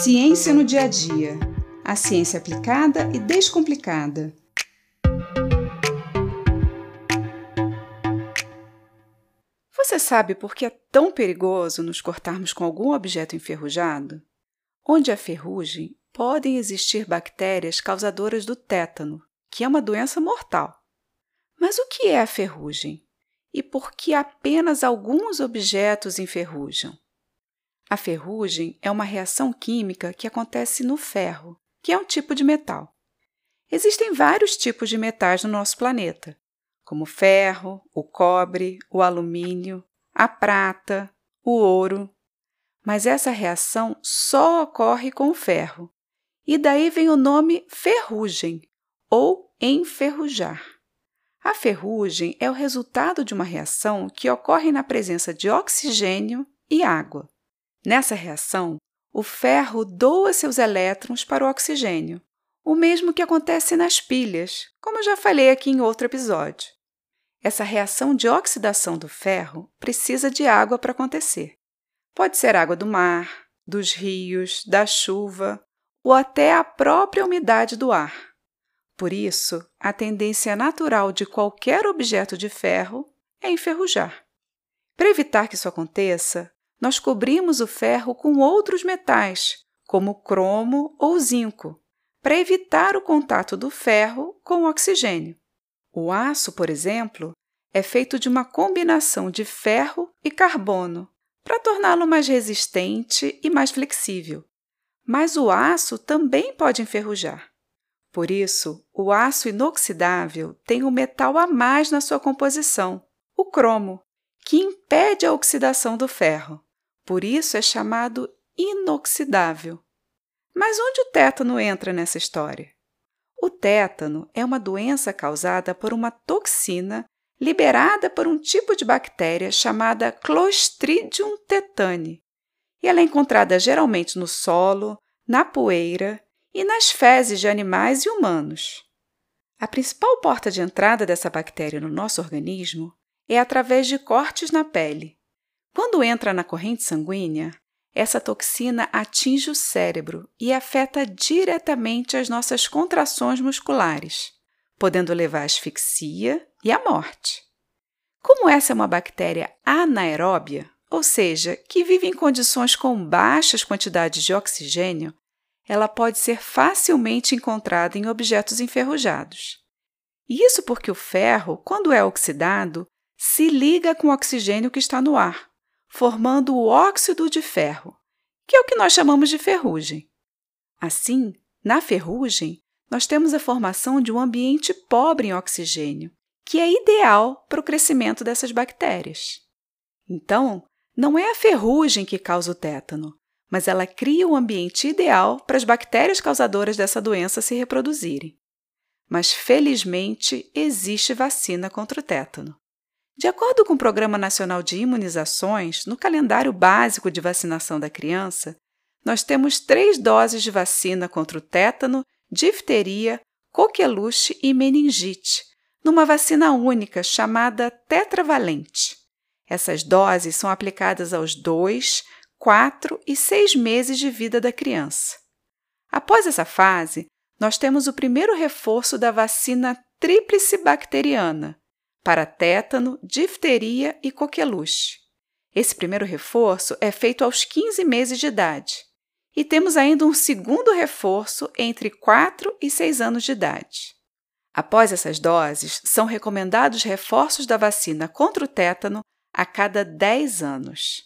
Ciência no dia a dia. A ciência aplicada e descomplicada. Você sabe por que é tão perigoso nos cortarmos com algum objeto enferrujado? Onde há ferrugem, podem existir bactérias causadoras do tétano, que é uma doença mortal. Mas o que é a ferrugem? E por que apenas alguns objetos enferrujam? A ferrugem é uma reação química que acontece no ferro, que é um tipo de metal. Existem vários tipos de metais no nosso planeta, como o ferro, o cobre, o alumínio, a prata, o ouro. Mas essa reação só ocorre com o ferro, e daí vem o nome ferrugem ou enferrujar. A ferrugem é o resultado de uma reação que ocorre na presença de oxigênio e água. Nessa reação, o ferro doa seus elétrons para o oxigênio, o mesmo que acontece nas pilhas, como já falei aqui em outro episódio. Essa reação de oxidação do ferro precisa de água para acontecer. Pode ser água do mar, dos rios, da chuva ou até a própria umidade do ar. Por isso, a tendência natural de qualquer objeto de ferro é enferrujar. Para evitar que isso aconteça, nós cobrimos o ferro com outros metais, como cromo ou zinco, para evitar o contato do ferro com o oxigênio. O aço, por exemplo, é feito de uma combinação de ferro e carbono, para torná-lo mais resistente e mais flexível. Mas o aço também pode enferrujar. Por isso, o aço inoxidável tem um metal a mais na sua composição, o cromo, que impede a oxidação do ferro. Por isso é chamado inoxidável. Mas onde o tétano entra nessa história? O tétano é uma doença causada por uma toxina liberada por um tipo de bactéria chamada Clostridium tetani. E ela é encontrada geralmente no solo, na poeira e nas fezes de animais e humanos. A principal porta de entrada dessa bactéria no nosso organismo é através de cortes na pele. Quando entra na corrente sanguínea, essa toxina atinge o cérebro e afeta diretamente as nossas contrações musculares, podendo levar à asfixia e à morte. Como essa é uma bactéria anaeróbia, ou seja, que vive em condições com baixas quantidades de oxigênio, ela pode ser facilmente encontrada em objetos enferrujados. Isso porque o ferro, quando é oxidado, se liga com o oxigênio que está no ar, formando o óxido de ferro, que é o que nós chamamos de ferrugem. Assim, na ferrugem, nós temos a formação de um ambiente pobre em oxigênio, que é ideal para o crescimento dessas bactérias. Então, não é a ferrugem que causa o tétano, mas ela cria o um ambiente ideal para as bactérias causadoras dessa doença se reproduzirem. Mas, felizmente, existe vacina contra o tétano. De acordo com o Programa Nacional de Imunizações, no calendário básico de vacinação da criança, nós temos três doses de vacina contra o tétano, difteria, coqueluche e meningite, numa vacina única chamada tetravalente. Essas doses são aplicadas aos 2, 4 e 6 meses de vida da criança. Após essa fase, nós temos o primeiro reforço da vacina tríplice bacteriana, para tétano, difteria e coqueluche. Esse primeiro reforço é feito aos 15 meses de idade. E temos ainda um segundo reforço entre 4 e 6 anos de idade. Após essas doses, são recomendados reforços da vacina contra o tétano a cada 10 anos.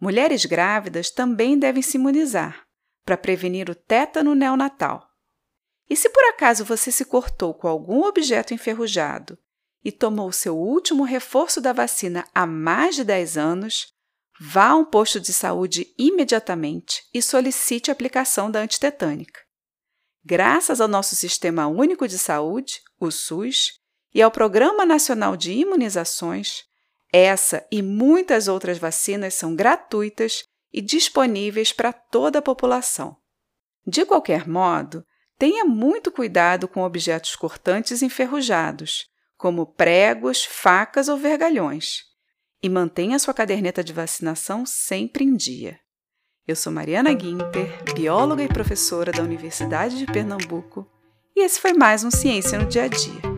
Mulheres grávidas também devem se imunizar para prevenir o tétano neonatal. E se por acaso você se cortou com algum objeto enferrujado e tomou seu último reforço da vacina há mais de 10 anos, vá a um posto de saúde imediatamente e solicite a aplicação da antitetânica. Graças ao nosso Sistema Único de Saúde, o SUS, e ao Programa Nacional de Imunizações, essa e muitas outras vacinas são gratuitas e disponíveis para toda a população. De qualquer modo, tenha muito cuidado com objetos cortantes enferrujados, como pregos, facas ou vergalhões, e mantenha sua caderneta de vacinação sempre em dia. Eu sou Mariana Guinter, bióloga e professora da Universidade de Pernambuco, e esse foi mais um Ciência no Dia a Dia.